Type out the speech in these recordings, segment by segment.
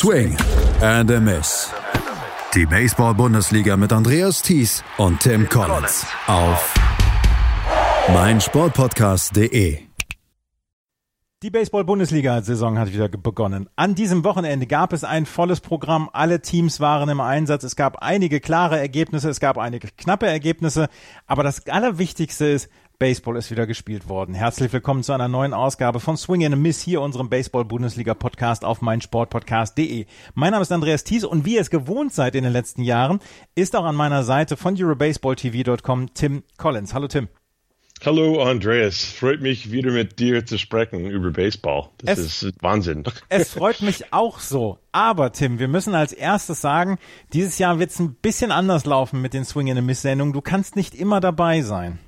Swing and a Miss. Die Baseball-Bundesliga mit Andreas Thies und Tim Collins auf meinsportpodcast.de. Die Baseball-Bundesliga-Saison hat wieder begonnen. An diesem Wochenende gab es ein volles Programm. Alle Teams waren im Einsatz. Es gab einige klare Ergebnisse, es gab einige knappe Ergebnisse. Aber das Allerwichtigste ist, Baseball ist wieder gespielt worden. Herzlich willkommen zu einer neuen Ausgabe von Swing and a Miss hier, unserem Baseball-Bundesliga-Podcast auf meinsportpodcast.de. Mein Name ist Andreas Thies und wie ihr es gewohnt seid in den letzten Jahren, ist auch an meiner Seite von EuroBaseballTV.com Tim Collins. Hallo Tim. Hallo Andreas, freut mich wieder mit dir zu sprechen über Baseball. Das es, ist Wahnsinn. Es freut mich auch so. Aber Tim, wir müssen als erstes sagen, dieses Jahr wird es ein bisschen anders laufen mit den Swing and a Miss Sendungen. Du kannst nicht immer dabei sein.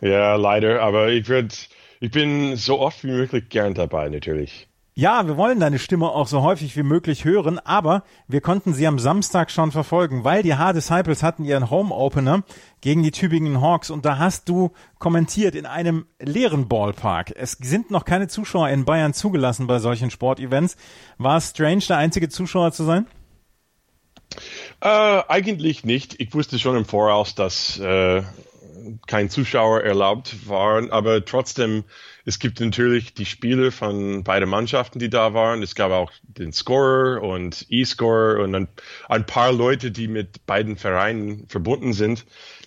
Ja, leider, aber ich würde, ich bin so oft wie möglich gern dabei, natürlich. Ja, wir wollen deine Stimme auch so häufig wie möglich hören, aber wir konnten sie am Samstag schon verfolgen, weil die H-Disciples hatten ihren Home-Opener gegen die Tübingen Hawks und da hast du kommentiert in einem leeren Ballpark. Es sind noch keine Zuschauer in Bayern zugelassen bei solchen Sportevents. War es strange, der einzige Zuschauer zu sein? Äh, eigentlich nicht. Ich wusste schon im Voraus, dass äh, kein Zuschauer erlaubt waren, aber trotzdem, es gibt natürlich die Spiele von beiden Mannschaften, die da waren. Es gab auch den Scorer und E-Scorer und ein, ein paar Leute, die mit beiden Vereinen verbunden sind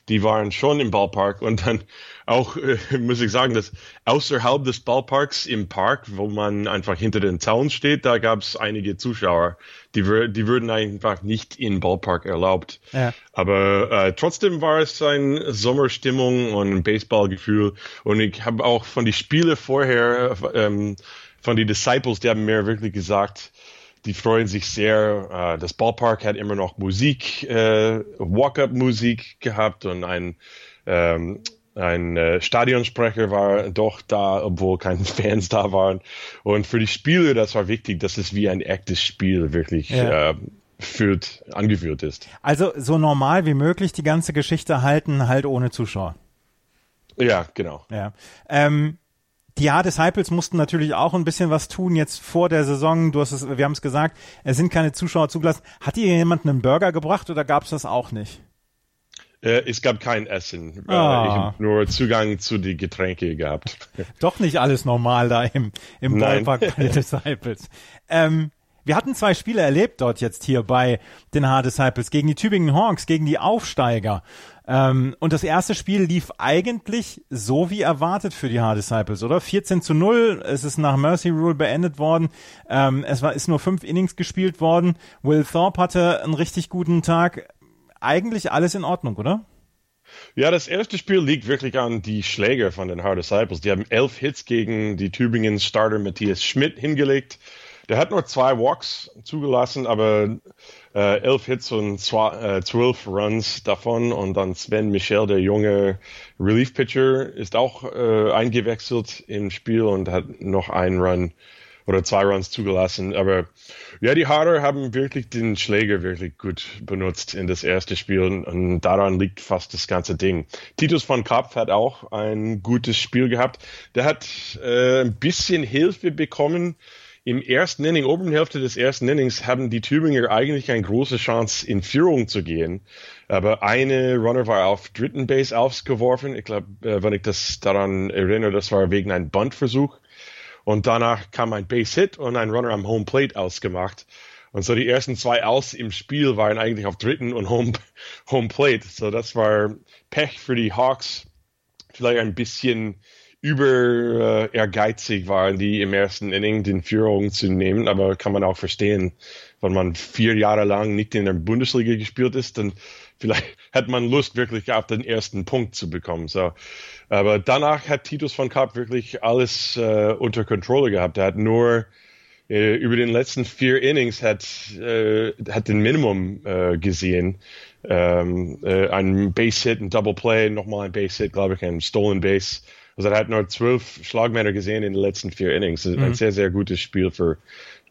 die waren schon im Ballpark und dann auch, äh, muss ich sagen, dass außerhalb des Ballparks im Park, wo man einfach hinter den Zaun steht, da gab es einige Zuschauer, die, die würden einfach nicht in Ballpark erlaubt. Ja. Aber äh, trotzdem war es eine Sommerstimmung und ein Baseballgefühl und ich habe auch von den Spielen vorher, ähm, von den Disciples, die haben mir wirklich gesagt, die freuen sich sehr. Äh, das Ballpark hat immer noch Musik, äh, Walk-up-Musik gehabt und ein, ähm, ein äh, Stadionsprecher war doch da, obwohl keine Fans da waren. Und für die Spieler, das war wichtig, dass es wie ein echtes Spiel wirklich ja. äh, führt, angeführt ist. Also so normal wie möglich die ganze Geschichte halten, halt ohne Zuschauer. Ja, genau. Ja. Ähm, die Ja-Disciples mussten natürlich auch ein bisschen was tun jetzt vor der Saison. Du hast es, wir haben es gesagt, es sind keine Zuschauer zugelassen. Hat dir jemand einen Burger gebracht oder gab es das auch nicht? Äh, es gab kein Essen. Äh, ah. Ich habe nur Zugang zu den Getränke gehabt. Doch nicht alles normal da im, im Ballpark bei den Disciples. Ähm, wir hatten zwei Spiele erlebt dort jetzt hier bei den H-Disciples gegen die Tübingen Hawks, gegen die Aufsteiger. Ähm, und das erste Spiel lief eigentlich so wie erwartet für die H-Disciples, oder? 14 zu 0, es ist nach Mercy Rule beendet worden. Ähm, es war, ist nur fünf Innings gespielt worden. Will Thorpe hatte einen richtig guten Tag. Eigentlich alles in Ordnung, oder? Ja, das erste Spiel liegt wirklich an die Schläger von den Hard Disciples. Die haben elf Hits gegen die Tübingen Starter Matthias Schmidt hingelegt. Der hat nur zwei Walks zugelassen, aber äh, elf Hits und äh, zwölf Runs davon. Und dann Sven Michel, der junge Relief-Pitcher, ist auch äh, eingewechselt im Spiel und hat noch einen Run oder zwei Runs zugelassen. Aber ja, die Harder haben wirklich den Schläger wirklich gut benutzt in das erste Spiel und daran liegt fast das ganze Ding. Titus von Kopf hat auch ein gutes Spiel gehabt. Der hat äh, ein bisschen Hilfe bekommen im ersten Inning, oberen Hälfte des ersten Innings, haben die Tübinger eigentlich eine große Chance, in Führung zu gehen. Aber eine Runner war auf dritten Base ausgeworfen. Ich glaube, äh, wenn ich das daran erinnere, das war wegen einem Buntversuch. Und danach kam ein Base-Hit und ein Runner am Home Plate ausgemacht. Und so die ersten zwei Aus im Spiel waren eigentlich auf dritten und Home, Home Plate. So das war Pech für die Hawks. Vielleicht ein bisschen über äh, ehrgeizig waren, die im ersten Inning den Führung zu nehmen, aber kann man auch verstehen, wenn man vier Jahre lang nicht in der Bundesliga gespielt ist, dann vielleicht hat man Lust wirklich auf den ersten Punkt zu bekommen. So, aber danach hat Titus von Kapp wirklich alles äh, unter Kontrolle gehabt. Er hat nur äh, über den letzten vier Innings hat äh, hat den Minimum äh, gesehen. Ähm, äh, ein Base Hit, ein Double Play, nochmal ein Base Hit, glaube ich, ein Stolen Base also er hat nur zwölf Schlagmänner gesehen in den letzten vier Innings. Mhm. Ein sehr, sehr gutes Spiel für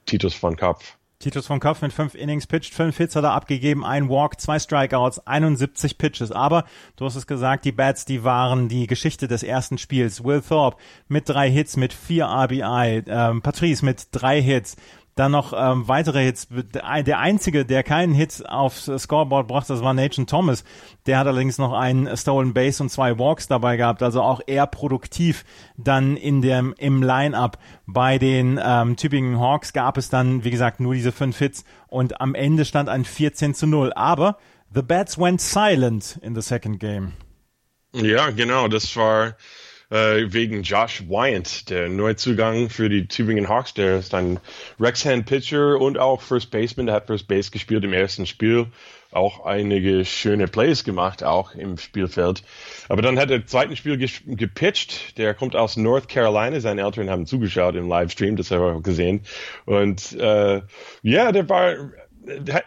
Titus von Kopf. Titus von Kopf mit fünf Innings pitched, fünf Hits hat er abgegeben, ein Walk, zwei Strikeouts, 71 Pitches. Aber du hast es gesagt, die Bats, die waren die Geschichte des ersten Spiels. Will Thorpe mit drei Hits, mit vier RBI, ähm, Patrice mit drei Hits, dann noch ähm, weitere Hits. Der einzige, der keinen Hit aufs Scoreboard brachte, das war Nathan Thomas. Der hat allerdings noch einen Stolen Base und zwei Walks dabei gehabt, also auch eher produktiv dann in dem im Line-up. Bei den ähm, Tübingen Hawks gab es dann, wie gesagt, nur diese fünf Hits und am Ende stand ein 14 zu 0. Aber the bats went silent in the second game. Ja, genau, das war äh, wegen Josh Wyant, der Neuzugang für die Tübingen Hawks. Der ist ein Rexhand-Pitcher und auch First Baseman. Der hat First Base gespielt im ersten Spiel. Auch einige schöne Plays gemacht, auch im Spielfeld. Aber dann hat er im zweiten Spiel gepitcht. Der kommt aus North Carolina. Seine Eltern haben zugeschaut im Livestream, das haben wir auch gesehen. Und äh, ja, der war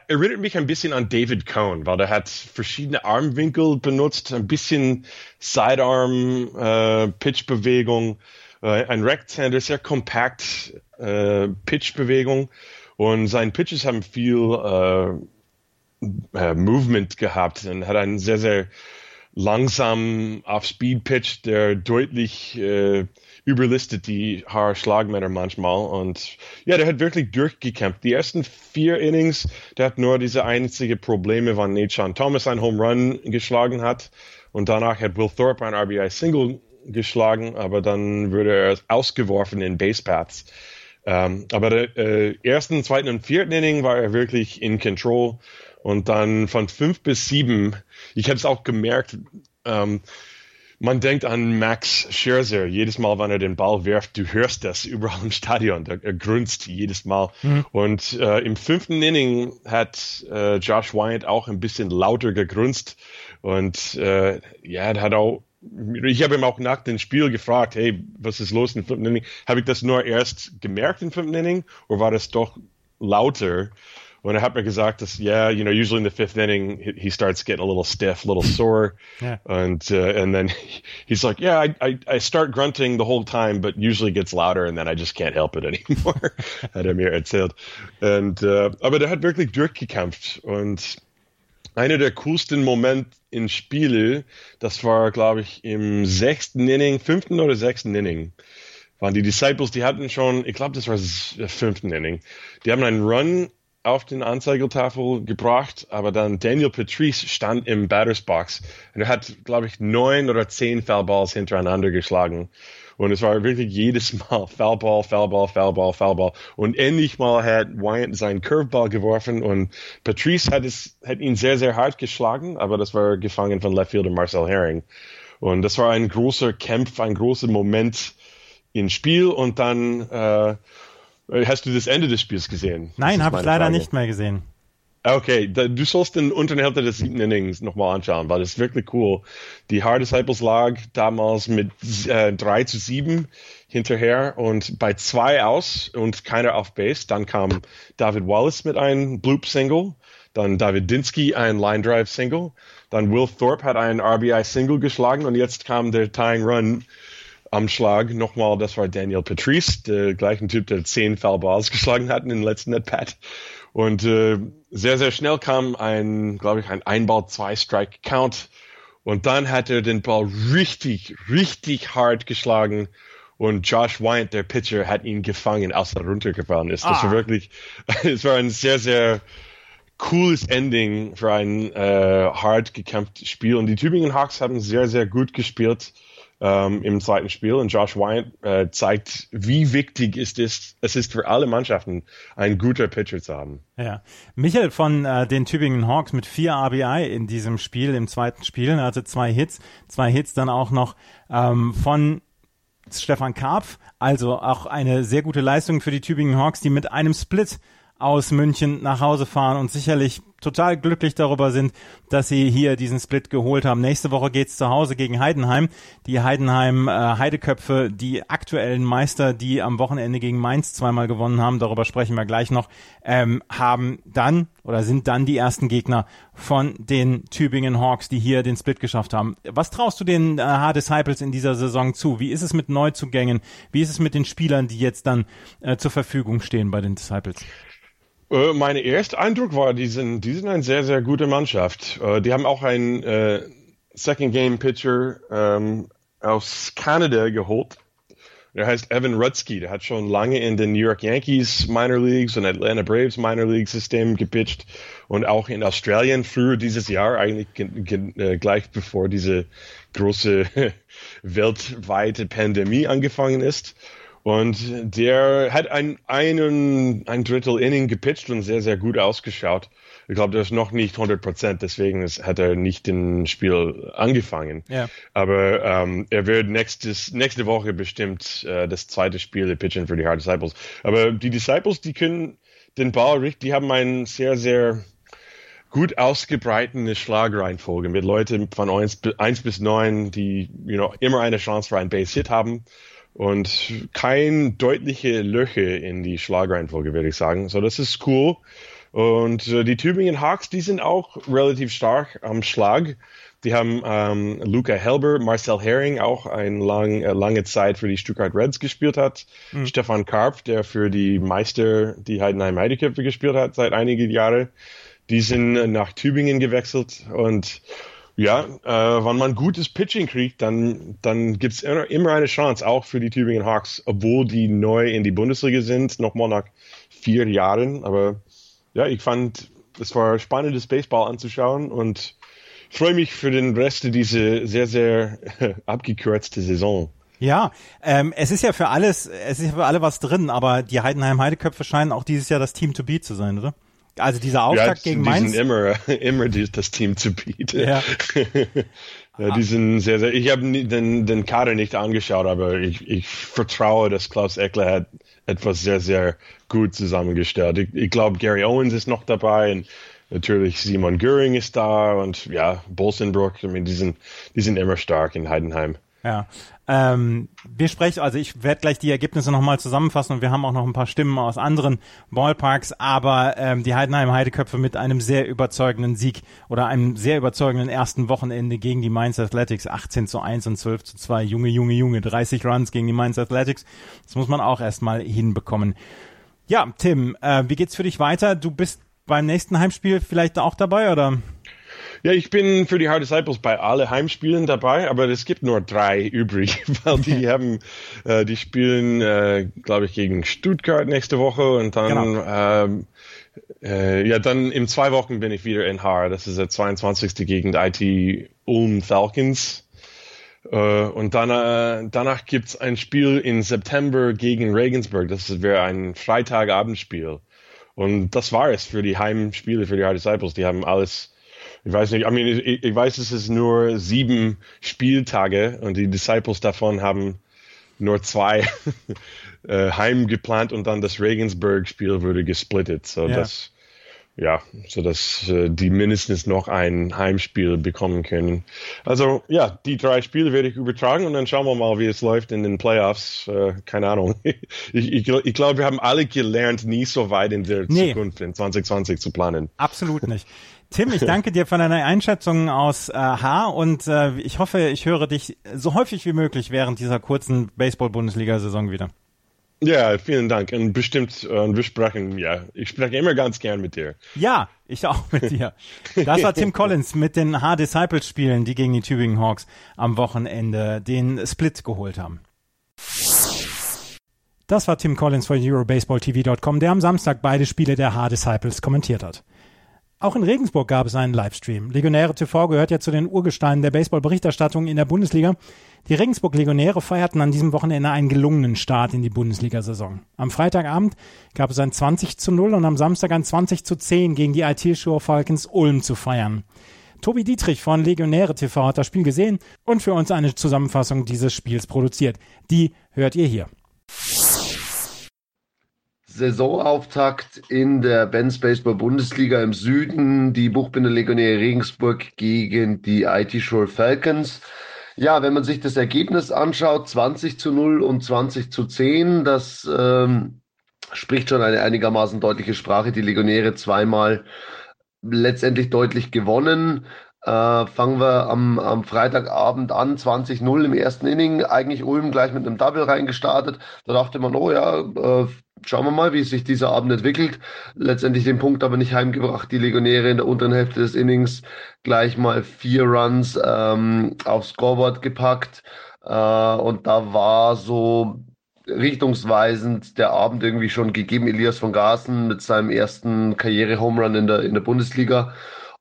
erinnert mich ein bisschen an David Cohn, weil der hat verschiedene Armwinkel benutzt, ein bisschen Sidearm, äh, Pitchbewegung, äh, ein Recthander, sehr kompakt äh, Pitchbewegung. Und seine Pitches haben viel äh, äh, Movement gehabt. Und hat einen sehr, sehr langsam auf Speed Pitch, der deutlich äh, überlistet die Haarschlagmänner manchmal. Und ja, der hat wirklich durchgekämpft. Die ersten vier Innings, der hat nur diese einzige Probleme, wann Nathan Thomas einen Home Run geschlagen hat. Und danach hat Will Thorpe ein RBI Single geschlagen, aber dann wurde er ausgeworfen in Basepaths. Ähm, aber der äh, ersten, zweiten und vierten Inning war er wirklich in Control. Und dann von fünf bis sieben, ich habe es auch gemerkt, ähm, man denkt an Max Scherzer. Jedes Mal, wenn er den Ball wirft, du hörst das überall im Stadion. Er, er grunzt jedes Mal. Mhm. Und äh, im fünften Inning hat äh, Josh Wyant auch ein bisschen lauter gegrunzt. Und äh, ja, er hat auch ich habe ihm auch nach dem Spiel gefragt, hey, was ist los im fünften Inning? Habe ich das nur erst gemerkt im fünften Inning oder war das doch lauter? Er hat mir gesagt, dass, yeah, you know, usually in the fifth inning, he starts getting a little stiff, a little sore. yeah. And, uh, and then he's like, yeah, I, I, I, start grunting the whole time, but usually gets louder and then I just can't help it anymore. hat er mir erzählt. Und, uh, aber der hat wirklich durchgekämpft. Und einer der coolsten Momente in Spiele, das war, glaube ich, im sechsten Inning, fünften oder sechsten Inning waren die Disciples, die hatten schon, ich glaube, das war das fünften Inning, die haben einen Run auf den Anzeigetafel gebracht, aber dann Daniel Patrice stand im Batters Box und er hat, glaube ich, neun oder zehn Foulballs hintereinander geschlagen. Und es war wirklich jedes Mal Foulball, Foulball, Foulball, Foulball. Und endlich mal hat Wyatt seinen Curveball geworfen und Patrice hat es, hat ihn sehr, sehr hart geschlagen, aber das war gefangen von Leftfielder Marcel Herring. Und das war ein großer Kampf, ein großer Moment im Spiel und dann, äh, hast du das Ende des Spiels gesehen? Nein, habe ich leider Frage. nicht mehr gesehen. Okay, da, du sollst den unteren Hälfte des siebten Innings nochmal anschauen, weil das ist wirklich cool. Die Hard Disciples lag damals mit äh, 3 zu 7 hinterher und bei zwei aus und keiner auf Base. Dann kam David Wallace mit einem Bloop-Single, dann David Dinsky ein Line-Drive-Single, dann Will Thorpe hat einen RBI-Single geschlagen und jetzt kam der Tying Run am Schlag. Nochmal, das war Daniel Patrice, der gleichen Typ, der zehn Foulballs geschlagen hat in den letzten At-Pat. Und äh, sehr, sehr schnell kam ein, glaube ich, ein Einball, zwei Strike Count. Und dann hat er den Ball richtig, richtig hart geschlagen. Und Josh Wyant, der Pitcher, hat ihn gefangen, als er runtergefallen ist. Das ah. war wirklich, es war ein sehr, sehr cooles Ending für ein äh, hart gekämpftes Spiel. Und die Tübingen Hawks haben sehr, sehr gut gespielt ähm, im zweiten Spiel. Und Josh Wyant äh, zeigt, wie wichtig ist es, es ist für alle Mannschaften, einen guten Pitcher zu haben. Ja. Michael von äh, den Tübingen Hawks mit vier RBI in diesem Spiel, im zweiten Spiel. Hatte zwei Hits, zwei Hits dann auch noch ähm, von Stefan Karpf. Also auch eine sehr gute Leistung für die Tübingen Hawks, die mit einem Split aus München nach Hause fahren und sicherlich total glücklich darüber sind, dass sie hier diesen Split geholt haben. Nächste Woche geht's zu Hause gegen Heidenheim. Die Heidenheim äh, Heideköpfe, die aktuellen Meister, die am Wochenende gegen Mainz zweimal gewonnen haben, darüber sprechen wir gleich noch, ähm, haben dann oder sind dann die ersten Gegner von den Tübingen Hawks, die hier den Split geschafft haben. Was traust du den äh, H-Disciples in dieser Saison zu? Wie ist es mit Neuzugängen? Wie ist es mit den Spielern, die jetzt dann äh, zur Verfügung stehen bei den Disciples? Äh, mein erster Eindruck war, die sind, die sind eine sehr, sehr gute Mannschaft. Äh, die haben auch einen äh, Second Game Pitcher ähm, aus Kanada geholt. Der heißt Evan Rutsky. Der hat schon lange in den New York Yankees Minor Leagues und Atlanta Braves Minor League System gepitcht und auch in Australien früher dieses Jahr, eigentlich äh, gleich bevor diese große weltweite Pandemie angefangen ist. Und der hat ein, einen, ein Drittel Inning gepitcht und sehr, sehr gut ausgeschaut. Ich glaube, das ist noch nicht 100 Prozent, deswegen ist, hat er nicht im Spiel angefangen. Ja. Aber ähm, er wird nächstes, nächste Woche bestimmt äh, das zweite Spiel pitchen für die Hard Disciples. Aber die Disciples, die können den Ball richtig, die haben einen sehr, sehr gut ausgebreitete Schlagreihenfolge mit Leuten von 1, 1 bis 9, die you know, immer eine Chance für einen Base-Hit haben und kein deutliche Löcher in die Schlagreihenfolge, würde ich sagen. So, das ist cool. Und äh, die Tübingen Hawks, die sind auch relativ stark am Schlag. Die haben ähm, Luca Helber, Marcel Herring, auch eine lang, äh, lange Zeit für die Stuttgart Reds gespielt hat. Mhm. Stefan Karp, der für die Meister, die Heidenheim Heideköpfe gespielt hat seit einigen Jahren. Die sind nach Tübingen gewechselt und ja, äh, wenn man gutes Pitching kriegt, dann, dann gibt es immer eine Chance, auch für die Tübingen Hawks, obwohl die neu in die Bundesliga sind, nochmal nach vier Jahren. Aber ja, ich fand, es war spannendes Baseball anzuschauen und freue mich für den Rest dieser sehr, sehr abgekürzte Saison. Ja, ähm, es ist ja für alles, es ist ja für alle was drin, aber die Heidenheim Heideköpfe scheinen auch dieses Jahr das Team to beat zu sein, oder? Also dieser Auftakt ja, gegen Mainz. Die sind immer, immer das Team to beat. Ja. ja die sind sehr, sehr, ich habe den, den Kader nicht angeschaut, aber ich, ich vertraue, dass Klaus Eckler hat etwas sehr, sehr gut zusammengestellt. Ich, ich glaube, Gary Owens ist noch dabei und natürlich Simon Göring ist da und ja, Bolsenbrook, ich meine, die sind, die sind immer stark in Heidenheim. Ja. Ähm, wir sprechen, also ich werde gleich die Ergebnisse nochmal zusammenfassen und wir haben auch noch ein paar Stimmen aus anderen Ballparks, aber ähm, die Heidenheim Heideköpfe mit einem sehr überzeugenden Sieg oder einem sehr überzeugenden ersten Wochenende gegen die Mainz Athletics 18 zu 1 und 12 zu 2. Junge, Junge, Junge, 30 Runs gegen die Mainz Athletics. Das muss man auch erstmal hinbekommen. Ja, Tim, äh, wie geht's für dich weiter? Du bist beim nächsten Heimspiel vielleicht auch dabei oder? Ja, ich bin für die Hard Disciples bei alle Heimspielen dabei, aber es gibt nur drei übrig, weil die haben, äh, die spielen, äh, glaube ich, gegen Stuttgart nächste Woche und dann, genau. ähm, äh, ja, dann in zwei Wochen bin ich wieder in Haar. Das ist der 22. gegen IT Ulm Falcons. Uh, und dann, uh, danach gibt's ein Spiel im September gegen Regensburg. Das wäre ein Freitagabendspiel. Und das war es für die Heimspiele für die Hard Disciples. Die haben alles ich weiß nicht, I mean, ich, ich weiß, es ist nur sieben Spieltage und die Disciples davon haben nur zwei äh, heim geplant und dann das Regensburg-Spiel wurde gesplittet. So ja. dass ja, so dass äh, die mindestens noch ein Heimspiel bekommen können. Also ja, die drei Spiele werde ich übertragen und dann schauen wir mal, wie es läuft in den Playoffs. Äh, keine Ahnung. ich, ich, ich glaube, wir haben alle gelernt, nie so weit in der nee. Zukunft in 2020 zu planen. Absolut nicht. Tim, ich danke dir für deine Einschätzung aus äh, H und äh, ich hoffe, ich höre dich so häufig wie möglich während dieser kurzen Baseball-Bundesliga-Saison wieder. Ja, vielen Dank. Und bestimmt, äh, wir sprechen, ja, ich spreche immer ganz gern mit dir. Ja, ich auch mit dir. Das war Tim Collins mit den H-Disciples-Spielen, die gegen die Tübingen Hawks am Wochenende den Split geholt haben. Das war Tim Collins von EuroBaseballTV.com, der am Samstag beide Spiele der H-Disciples kommentiert hat. Auch in Regensburg gab es einen Livestream. Legionäre TV gehört ja zu den Urgesteinen der Baseballberichterstattung in der Bundesliga. Die Regensburg Legionäre feierten an diesem Wochenende einen gelungenen Start in die Bundesliga-Saison. Am Freitagabend gab es ein 20 zu 0 und am Samstag ein 20 zu 10 gegen die IT-Show Falcons Ulm zu feiern. Tobi Dietrich von Legionäre TV hat das Spiel gesehen und für uns eine Zusammenfassung dieses Spiels produziert. Die hört ihr hier. Saisonauftakt in der Benz Baseball Bundesliga im Süden. Die Buchbinder Legionäre Regensburg gegen die IT Shore Falcons. Ja, wenn man sich das Ergebnis anschaut, 20 zu 0 und 20 zu 10, das ähm, spricht schon eine einigermaßen deutliche Sprache. Die Legionäre zweimal letztendlich deutlich gewonnen. Äh, fangen wir am, am Freitagabend an, 20-0 im ersten Inning. Eigentlich Ulm gleich mit einem Double reingestartet. Da dachte man, oh ja, äh, schauen wir mal, wie sich dieser Abend entwickelt. Letztendlich den Punkt aber nicht heimgebracht. Die Legionäre in der unteren Hälfte des Innings gleich mal vier Runs ähm, aufs Scoreboard gepackt. Äh, und da war so richtungsweisend der Abend irgendwie schon gegeben. Elias von Garsen mit seinem ersten Karriere-Home-Run in der, in der Bundesliga.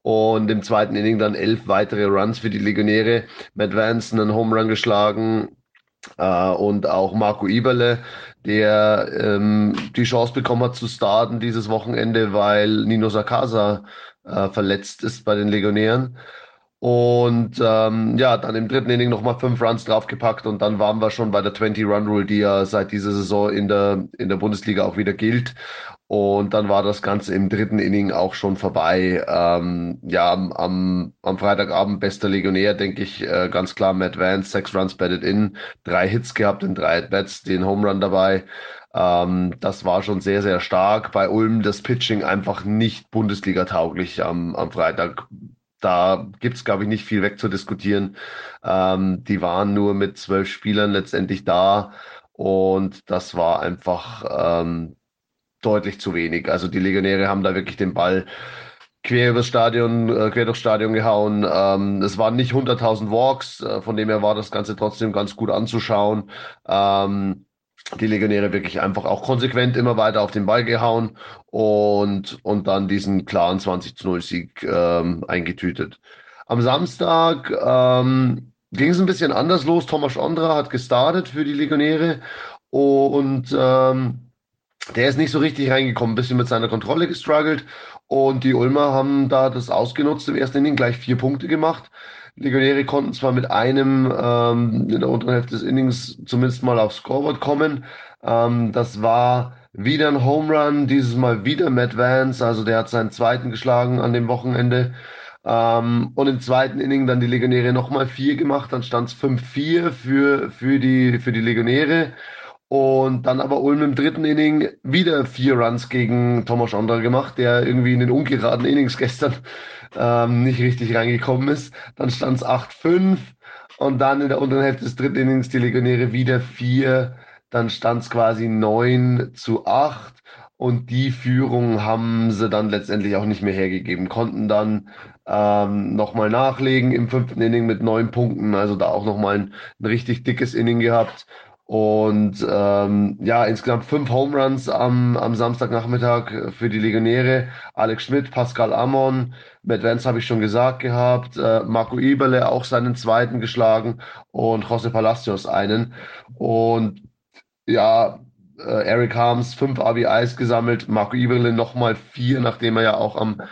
Und im zweiten Inning dann elf weitere Runs für die Legionäre. Matt Vance einen Home Run geschlagen, Uh, und auch Marco Iberle, der ähm, die Chance bekommen hat zu starten dieses Wochenende, weil Nino Sakasa äh, verletzt ist bei den Legionären. Und ähm, ja, dann im dritten Inning nochmal fünf Runs draufgepackt und dann waren wir schon bei der 20-Run-Rule, die ja seit dieser Saison in der, in der Bundesliga auch wieder gilt. Und dann war das Ganze im dritten Inning auch schon vorbei. Ähm, ja, am, am Freitagabend bester Legionär, denke ich, äh, ganz klar Matt Vance, sechs Runs batted in, drei Hits gehabt in drei At-Bats, den Home Run dabei. Ähm, das war schon sehr, sehr stark. Bei Ulm das Pitching einfach nicht Bundesliga-tauglich am, am Freitag. Da gibt's glaube ich, nicht viel wegzudiskutieren. Ähm, die waren nur mit zwölf Spielern letztendlich da. Und das war einfach ähm, deutlich zu wenig. Also die Legionäre haben da wirklich den Ball quer übers Stadion, äh, quer durchs Stadion gehauen. Ähm, es waren nicht 100.000 Walks, äh, von dem her war das Ganze trotzdem ganz gut anzuschauen. Ähm, die Legionäre wirklich einfach auch konsequent immer weiter auf den Ball gehauen und, und dann diesen klaren 20 zu 0 Sieg ähm, eingetütet. Am Samstag ähm, ging es ein bisschen anders los. Thomas Ondra hat gestartet für die Legionäre und ähm, der ist nicht so richtig reingekommen, ein bisschen mit seiner Kontrolle gestruggelt und die Ulmer haben da das ausgenutzt, im ersten Inning gleich vier Punkte gemacht. Legionäre konnten zwar mit einem ähm, in der unteren Hälfte des Innings zumindest mal aufs Scoreboard kommen. Ähm, das war wieder ein Home Run, dieses Mal wieder Matt Vance, also der hat seinen zweiten geschlagen an dem Wochenende. Ähm, und im zweiten Inning dann die Legionäre nochmal vier gemacht, dann stand es 5-4 für, für, die, für die Legionäre. Und dann aber Ulm im dritten Inning wieder vier Runs gegen Thomas Ondra gemacht, der irgendwie in den ungeraden Innings gestern ähm, nicht richtig reingekommen ist. Dann stand es 8-5 und dann in der unteren Hälfte des dritten Innings die Legionäre wieder vier. Dann stand es quasi 9 zu 8 und die Führung haben sie dann letztendlich auch nicht mehr hergegeben, konnten dann ähm, nochmal nachlegen im fünften Inning mit neun Punkten, also da auch nochmal ein, ein richtig dickes Inning gehabt und ähm, ja, insgesamt fünf Home Runs am, am Samstagnachmittag für die Legionäre. Alex Schmidt, Pascal Amon, Matt Vance habe ich schon gesagt gehabt, äh, Marco Eberle auch seinen zweiten geschlagen und José Palacios einen. Und ja, äh, Eric Harms fünf RBIs gesammelt, Marco Eberle nochmal vier, nachdem er ja auch am,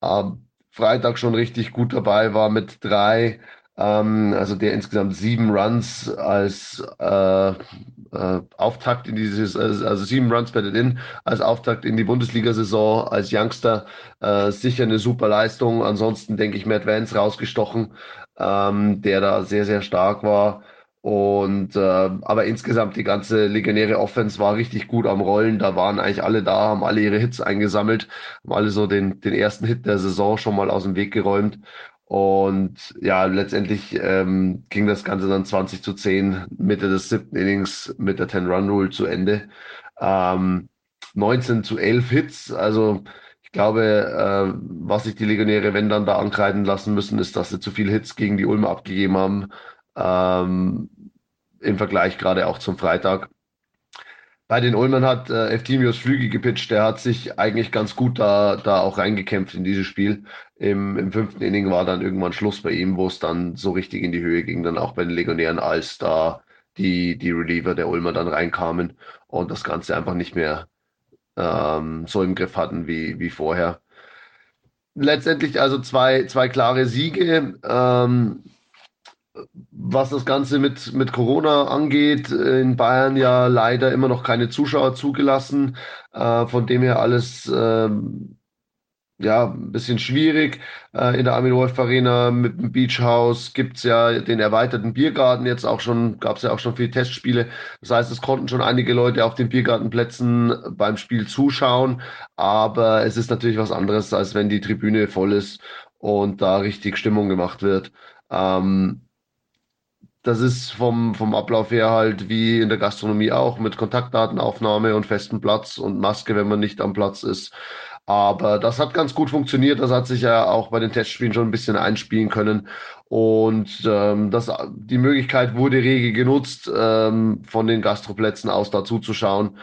am Freitag schon richtig gut dabei war mit drei. Ähm, also der insgesamt sieben Runs als äh, äh, Auftakt in dieses, also sieben Runs batted in als Auftakt in die Bundesliga-Saison als Youngster. Äh, sicher eine super Leistung. Ansonsten denke ich Matt Vance rausgestochen, ähm, der da sehr, sehr stark war. Und äh, aber insgesamt die ganze legionäre Offense war richtig gut am Rollen. Da waren eigentlich alle da, haben alle ihre Hits eingesammelt, haben alle so den, den ersten Hit der Saison schon mal aus dem Weg geräumt. Und ja, letztendlich ähm, ging das Ganze dann 20 zu 10 Mitte des siebten Innings mit der 10-Run-Rule zu Ende. Ähm, 19 zu 11 Hits, also ich glaube, äh, was sich die Legionäre, wenn dann da ankreiden lassen müssen, ist, dass sie zu viele Hits gegen die Ulmer abgegeben haben. Ähm, Im Vergleich gerade auch zum Freitag. Bei den Ulmern hat äh, Eftimius Flügel gepitcht, der hat sich eigentlich ganz gut da, da auch reingekämpft in dieses Spiel. Im, Im fünften Inning war dann irgendwann Schluss bei ihm, wo es dann so richtig in die Höhe ging, dann auch bei den Legionären, als da die, die Reliever der Ulmer dann reinkamen und das Ganze einfach nicht mehr ähm, so im Griff hatten wie, wie vorher. Letztendlich also zwei, zwei klare Siege. Ähm, was das Ganze mit, mit Corona angeht, in Bayern ja leider immer noch keine Zuschauer zugelassen. Äh, von dem her alles äh, ja ein bisschen schwierig. Äh, in der Armin Wolf Arena mit dem Beach House gibt's ja den erweiterten Biergarten jetzt auch schon, gab's ja auch schon viele Testspiele. Das heißt, es konnten schon einige Leute auf den Biergartenplätzen beim Spiel zuschauen. Aber es ist natürlich was anderes, als wenn die Tribüne voll ist und da richtig Stimmung gemacht wird. Ähm, das ist vom, vom Ablauf her halt wie in der Gastronomie auch mit Kontaktdatenaufnahme und festem Platz und Maske, wenn man nicht am Platz ist. Aber das hat ganz gut funktioniert. Das hat sich ja auch bei den Testspielen schon ein bisschen einspielen können. Und ähm, das, die Möglichkeit wurde rege genutzt, ähm, von den Gastroplätzen aus dazu zu schauen.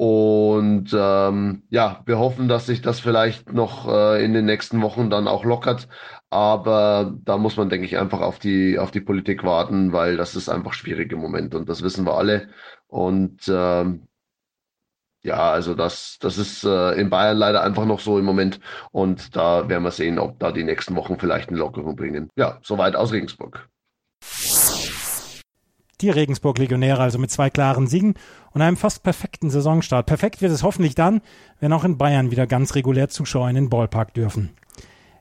Und ähm, ja, wir hoffen, dass sich das vielleicht noch äh, in den nächsten Wochen dann auch lockert. Aber da muss man, denke ich, einfach auf die, auf die Politik warten, weil das ist einfach schwierig im Moment und das wissen wir alle. Und ähm, ja, also das, das ist äh, in Bayern leider einfach noch so im Moment. Und da werden wir sehen, ob da die nächsten Wochen vielleicht eine Lockerung bringen. Ja, soweit aus Regensburg. Die Regensburg-Legionäre also mit zwei klaren Siegen und einem fast perfekten Saisonstart. Perfekt wird es hoffentlich dann, wenn auch in Bayern wieder ganz regulär Zuschauer in den Ballpark dürfen.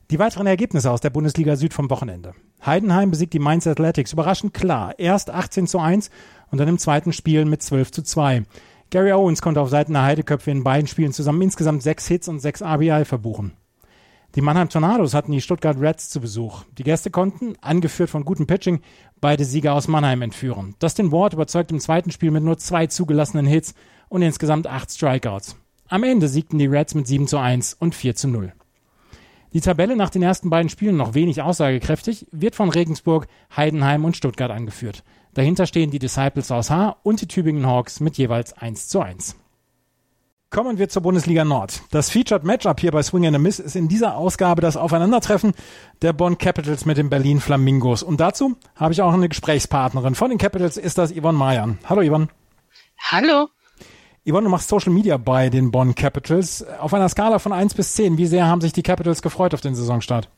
Die weiteren Ergebnisse aus der Bundesliga Süd vom Wochenende. Heidenheim besiegt die Mainz Athletics überraschend klar. Erst 18 zu 1 und dann im zweiten Spiel mit 12 zu 2. Gary Owens konnte auf Seiten der Heideköpfe in beiden Spielen zusammen insgesamt sechs Hits und sechs RBI verbuchen. Die Mannheim Tornados hatten die Stuttgart Reds zu Besuch. Die Gäste konnten, angeführt von gutem Pitching, beide Sieger aus Mannheim entführen. Dustin Ward überzeugt im zweiten Spiel mit nur zwei zugelassenen Hits und insgesamt acht Strikeouts. Am Ende siegten die Reds mit 7 zu 1 und 4 zu 0. Die Tabelle nach den ersten beiden Spielen noch wenig aussagekräftig, wird von Regensburg, Heidenheim und Stuttgart angeführt. Dahinter stehen die Disciples aus Haar und die Tübingen Hawks mit jeweils 1 zu 1. Kommen wir zur Bundesliga Nord. Das Featured Matchup hier bei Swing and a Miss ist in dieser Ausgabe das Aufeinandertreffen der Bonn Capitals mit den Berlin Flamingos. Und dazu habe ich auch eine Gesprächspartnerin. Von den Capitals ist das Yvonne Mayan. Hallo Yvonne. Hallo. Yvonne, du machst Social Media bei den Bonn Capitals. Auf einer Skala von 1 bis 10, wie sehr haben sich die Capitals gefreut auf den Saisonstart?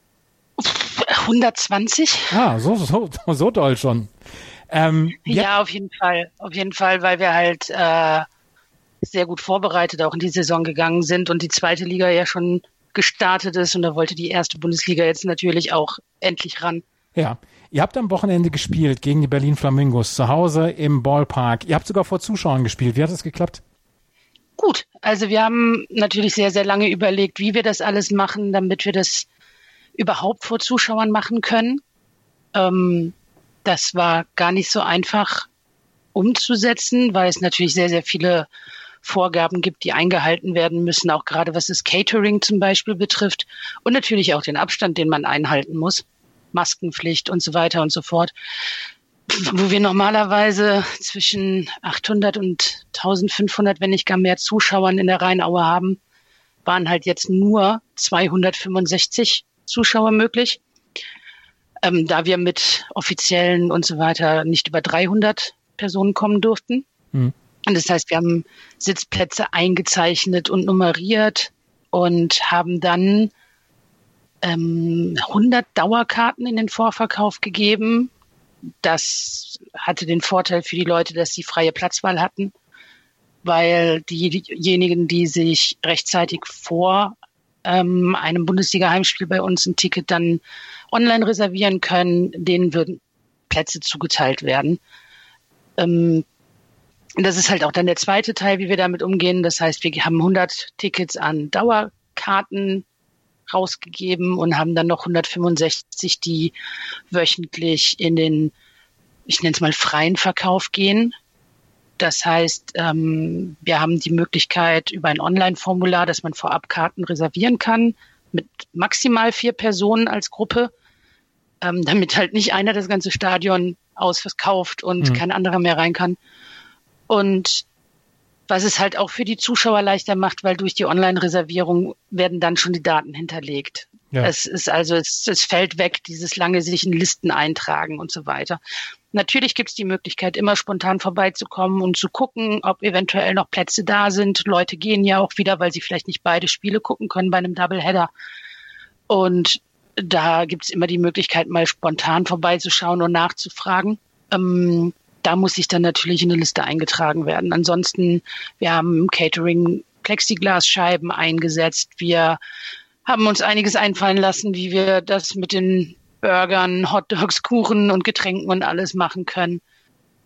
120. Ah, so, so, so doll schon. Ähm, ja, auf jeden Fall. Auf jeden Fall, weil wir halt äh, sehr gut vorbereitet auch in die Saison gegangen sind und die zweite Liga ja schon gestartet ist und da wollte die erste Bundesliga jetzt natürlich auch endlich ran. Ja. Ihr habt am Wochenende gespielt gegen die Berlin Flamingos zu Hause im Ballpark. Ihr habt sogar vor Zuschauern gespielt. Wie hat es geklappt? Gut. Also wir haben natürlich sehr, sehr lange überlegt, wie wir das alles machen, damit wir das überhaupt vor Zuschauern machen können. Ähm, das war gar nicht so einfach umzusetzen, weil es natürlich sehr, sehr viele Vorgaben gibt, die eingehalten werden müssen, auch gerade was das Catering zum Beispiel betrifft und natürlich auch den Abstand, den man einhalten muss, Maskenpflicht und so weiter und so fort. Wo wir normalerweise zwischen 800 und 1500, wenn nicht gar mehr Zuschauern in der Rheinaue haben, waren halt jetzt nur 265 Zuschauer möglich ähm, da wir mit offiziellen und so weiter nicht über 300 Personen kommen durften. Mhm. Und das heißt, wir haben Sitzplätze eingezeichnet und nummeriert und haben dann ähm, 100 Dauerkarten in den Vorverkauf gegeben. Das hatte den Vorteil für die Leute, dass sie freie Platzwahl hatten, weil diejenigen, die sich rechtzeitig vor ähm, einem Bundesliga-Heimspiel bei uns ein Ticket dann online reservieren können, denen würden Plätze zugeteilt werden. Ähm, das ist halt auch dann der zweite Teil, wie wir damit umgehen. Das heißt, wir haben 100 Tickets an Dauerkarten rausgegeben und haben dann noch 165, die wöchentlich in den, ich nenne es mal, freien Verkauf gehen. Das heißt, ähm, wir haben die Möglichkeit über ein Online-Formular, dass man vorab Karten reservieren kann, mit maximal vier Personen als Gruppe, ähm, damit halt nicht einer das ganze Stadion ausverkauft und mhm. kein anderer mehr rein kann. Und was es halt auch für die Zuschauer leichter macht, weil durch die Online-Reservierung werden dann schon die Daten hinterlegt. Ja. Es ist also, es, es fällt weg, dieses lange sich in Listen eintragen und so weiter. Natürlich gibt es die Möglichkeit, immer spontan vorbeizukommen und zu gucken, ob eventuell noch Plätze da sind. Leute gehen ja auch wieder, weil sie vielleicht nicht beide Spiele gucken können bei einem Doubleheader. Und da gibt es immer die Möglichkeit, mal spontan vorbeizuschauen und nachzufragen. Ähm, da muss sich dann natürlich in eine Liste eingetragen werden. Ansonsten, wir haben Catering Plexiglasscheiben eingesetzt. Wir haben uns einiges einfallen lassen, wie wir das mit den Burgern, Hotdogs, Kuchen und Getränken und alles machen können.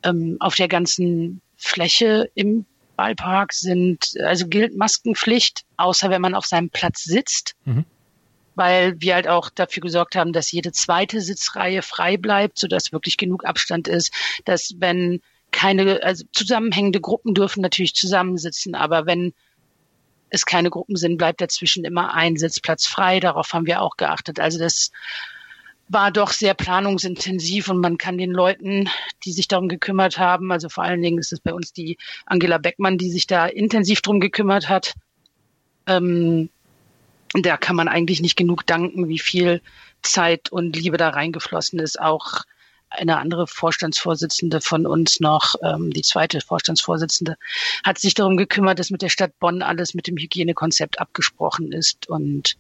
Ähm, auf der ganzen Fläche im Ballpark sind, also gilt Maskenpflicht, außer wenn man auf seinem Platz sitzt. Mhm. Weil wir halt auch dafür gesorgt haben, dass jede zweite Sitzreihe frei bleibt, sodass wirklich genug Abstand ist, dass wenn keine, also zusammenhängende Gruppen dürfen natürlich zusammensitzen, aber wenn es keine Gruppen sind, bleibt dazwischen immer ein Sitzplatz frei. Darauf haben wir auch geachtet. Also das war doch sehr planungsintensiv und man kann den Leuten, die sich darum gekümmert haben, also vor allen Dingen ist es bei uns die Angela Beckmann, die sich da intensiv drum gekümmert hat, ähm, da kann man eigentlich nicht genug danken, wie viel Zeit und Liebe da reingeflossen ist. Auch eine andere Vorstandsvorsitzende von uns noch, ähm, die zweite Vorstandsvorsitzende, hat sich darum gekümmert, dass mit der Stadt Bonn alles mit dem Hygienekonzept abgesprochen ist. Und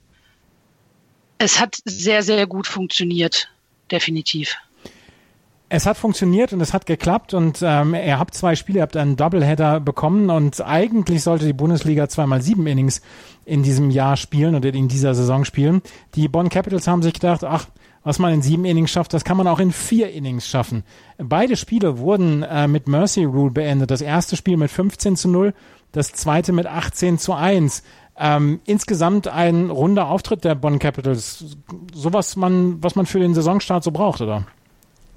es hat sehr, sehr gut funktioniert, definitiv. Es hat funktioniert und es hat geklappt und ähm, ihr habt zwei Spiele, ihr habt einen Doubleheader bekommen und eigentlich sollte die Bundesliga zweimal sieben Innings in diesem Jahr spielen oder in dieser Saison spielen. Die Bonn Capitals haben sich gedacht, ach, was man in sieben Innings schafft, das kann man auch in vier Innings schaffen. Beide Spiele wurden äh, mit Mercy Rule beendet. Das erste Spiel mit 15 zu 0, das zweite mit 18 zu 1. Ähm, insgesamt ein runder Auftritt der Bonn Capitals. Sowas man, was man für den Saisonstart so braucht, oder?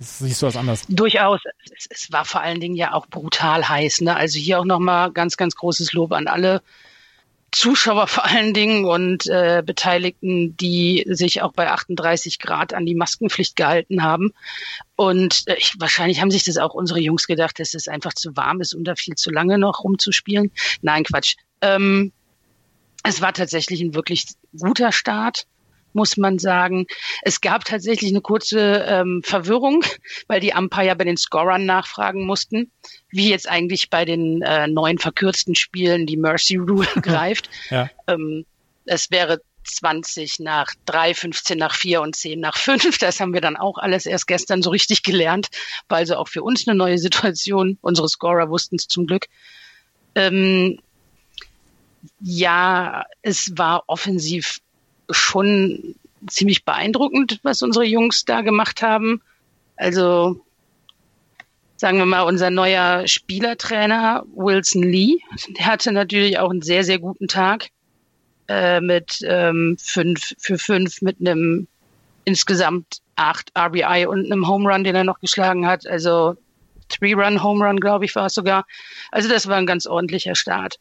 Siehst du das anders? Durchaus. Es, es, war vor allen Dingen ja auch brutal heiß. Ne? Also hier auch nochmal ganz, ganz großes Lob an alle Zuschauer vor allen Dingen und äh, Beteiligten, die sich auch bei 38 Grad an die Maskenpflicht gehalten haben. Und äh, ich, wahrscheinlich haben sich das auch unsere Jungs gedacht, dass es einfach zu warm ist, um da viel zu lange noch rumzuspielen. Nein, Quatsch. Ähm, es war tatsächlich ein wirklich guter Start muss man sagen. Es gab tatsächlich eine kurze ähm, Verwirrung, weil die Umpire bei den Scorern nachfragen mussten, wie jetzt eigentlich bei den äh, neuen verkürzten Spielen die Mercy Rule greift. ja. ähm, es wäre 20 nach 3, 15 nach 4 und 10 nach 5. Das haben wir dann auch alles erst gestern so richtig gelernt. War also auch für uns eine neue Situation. Unsere Scorer wussten es zum Glück. Ähm, ja, es war offensiv schon ziemlich beeindruckend, was unsere Jungs da gemacht haben. Also sagen wir mal, unser neuer Spielertrainer Wilson Lee, der hatte natürlich auch einen sehr, sehr guten Tag äh, mit ähm, fünf für fünf mit einem insgesamt acht RBI und einem Home Run, den er noch geschlagen hat. Also Three-Run, Home Run, glaube ich, war es sogar. Also das war ein ganz ordentlicher Start.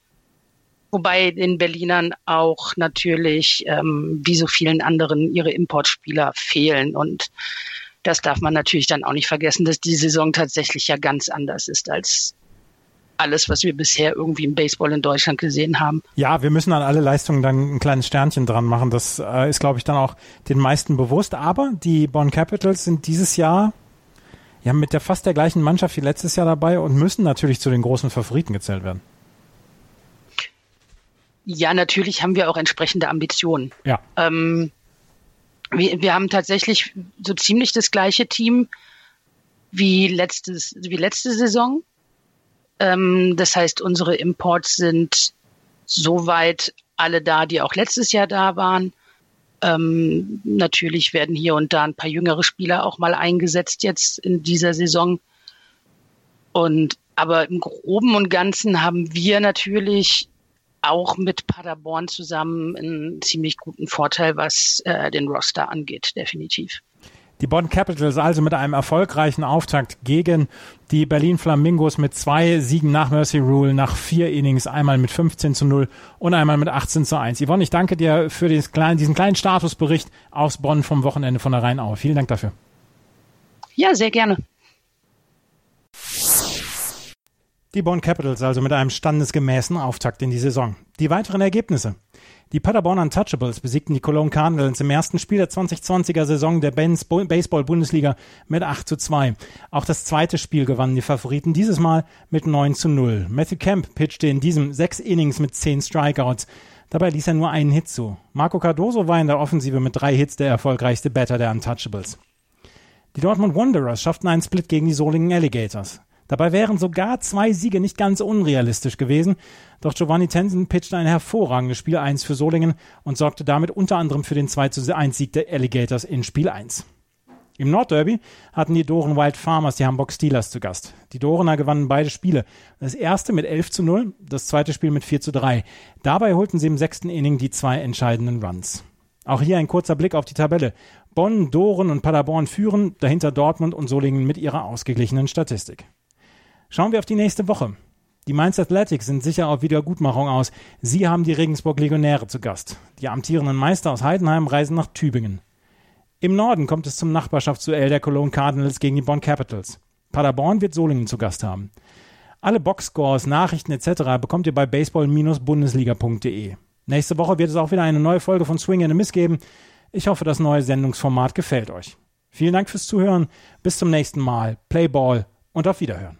Wobei den Berlinern auch natürlich, ähm, wie so vielen anderen, ihre Importspieler fehlen. Und das darf man natürlich dann auch nicht vergessen, dass die Saison tatsächlich ja ganz anders ist als alles, was wir bisher irgendwie im Baseball in Deutschland gesehen haben. Ja, wir müssen an alle Leistungen dann ein kleines Sternchen dran machen. Das äh, ist, glaube ich, dann auch den meisten bewusst. Aber die Bonn Capitals sind dieses Jahr ja mit der fast der gleichen Mannschaft wie letztes Jahr dabei und müssen natürlich zu den großen Favoriten gezählt werden. Ja, natürlich haben wir auch entsprechende Ambitionen. Ja. Ähm, wir, wir haben tatsächlich so ziemlich das gleiche Team wie letztes, wie letzte Saison. Ähm, das heißt, unsere Imports sind soweit alle da, die auch letztes Jahr da waren. Ähm, natürlich werden hier und da ein paar jüngere Spieler auch mal eingesetzt jetzt in dieser Saison. Und aber im Groben und Ganzen haben wir natürlich auch mit Paderborn zusammen einen ziemlich guten Vorteil, was äh, den Roster angeht, definitiv. Die Bonn Capitals also mit einem erfolgreichen Auftakt gegen die Berlin Flamingos mit zwei Siegen nach Mercy Rule, nach vier Innings, einmal mit 15 zu 0 und einmal mit 18 zu 1. Yvonne, ich danke dir für diesen kleinen, diesen kleinen Statusbericht aus Bonn vom Wochenende von der Rheinaue. Vielen Dank dafür. Ja, sehr gerne. Die Bonn Capitals also mit einem standesgemäßen Auftakt in die Saison. Die weiteren Ergebnisse. Die Paderborn Untouchables besiegten die Cologne Cardinals im ersten Spiel der 2020er Saison der Baseball-Bundesliga mit 8 zu 2. Auch das zweite Spiel gewannen die Favoriten, dieses Mal mit 9 zu 0. Matthew Kemp pitchte in diesem sechs Innings mit 10 Strikeouts. Dabei ließ er nur einen Hit zu. Marco Cardoso war in der Offensive mit drei Hits der erfolgreichste Batter der Untouchables. Die Dortmund Wanderers schafften einen Split gegen die Solingen Alligators. Dabei wären sogar zwei Siege nicht ganz unrealistisch gewesen. Doch Giovanni Tensen pitchte ein hervorragendes Spiel 1 für Solingen und sorgte damit unter anderem für den 2 zu 1 Sieg der Alligators in Spiel 1. Im Nordderby hatten die Doren Wild Farmers die Hamburg Steelers zu Gast. Die Dorener gewannen beide Spiele. Das erste mit 11 zu 0, das zweite Spiel mit 4 zu 3. Dabei holten sie im sechsten Inning die zwei entscheidenden Runs. Auch hier ein kurzer Blick auf die Tabelle. Bonn, Doren und Paderborn führen, dahinter Dortmund und Solingen mit ihrer ausgeglichenen Statistik. Schauen wir auf die nächste Woche. Die Mainz Athletics sind sicher auf Wiedergutmachung aus. Sie haben die Regensburg Legionäre zu Gast. Die amtierenden Meister aus Heidenheim reisen nach Tübingen. Im Norden kommt es zum Nachbarschaftsduell der Cologne Cardinals gegen die Bonn Capitals. Paderborn wird Solingen zu Gast haben. Alle Boxscores, Nachrichten etc. bekommt ihr bei baseball-bundesliga.de. Nächste Woche wird es auch wieder eine neue Folge von Swing and a Miss geben. Ich hoffe, das neue Sendungsformat gefällt euch. Vielen Dank fürs Zuhören. Bis zum nächsten Mal. Play Ball und auf Wiederhören.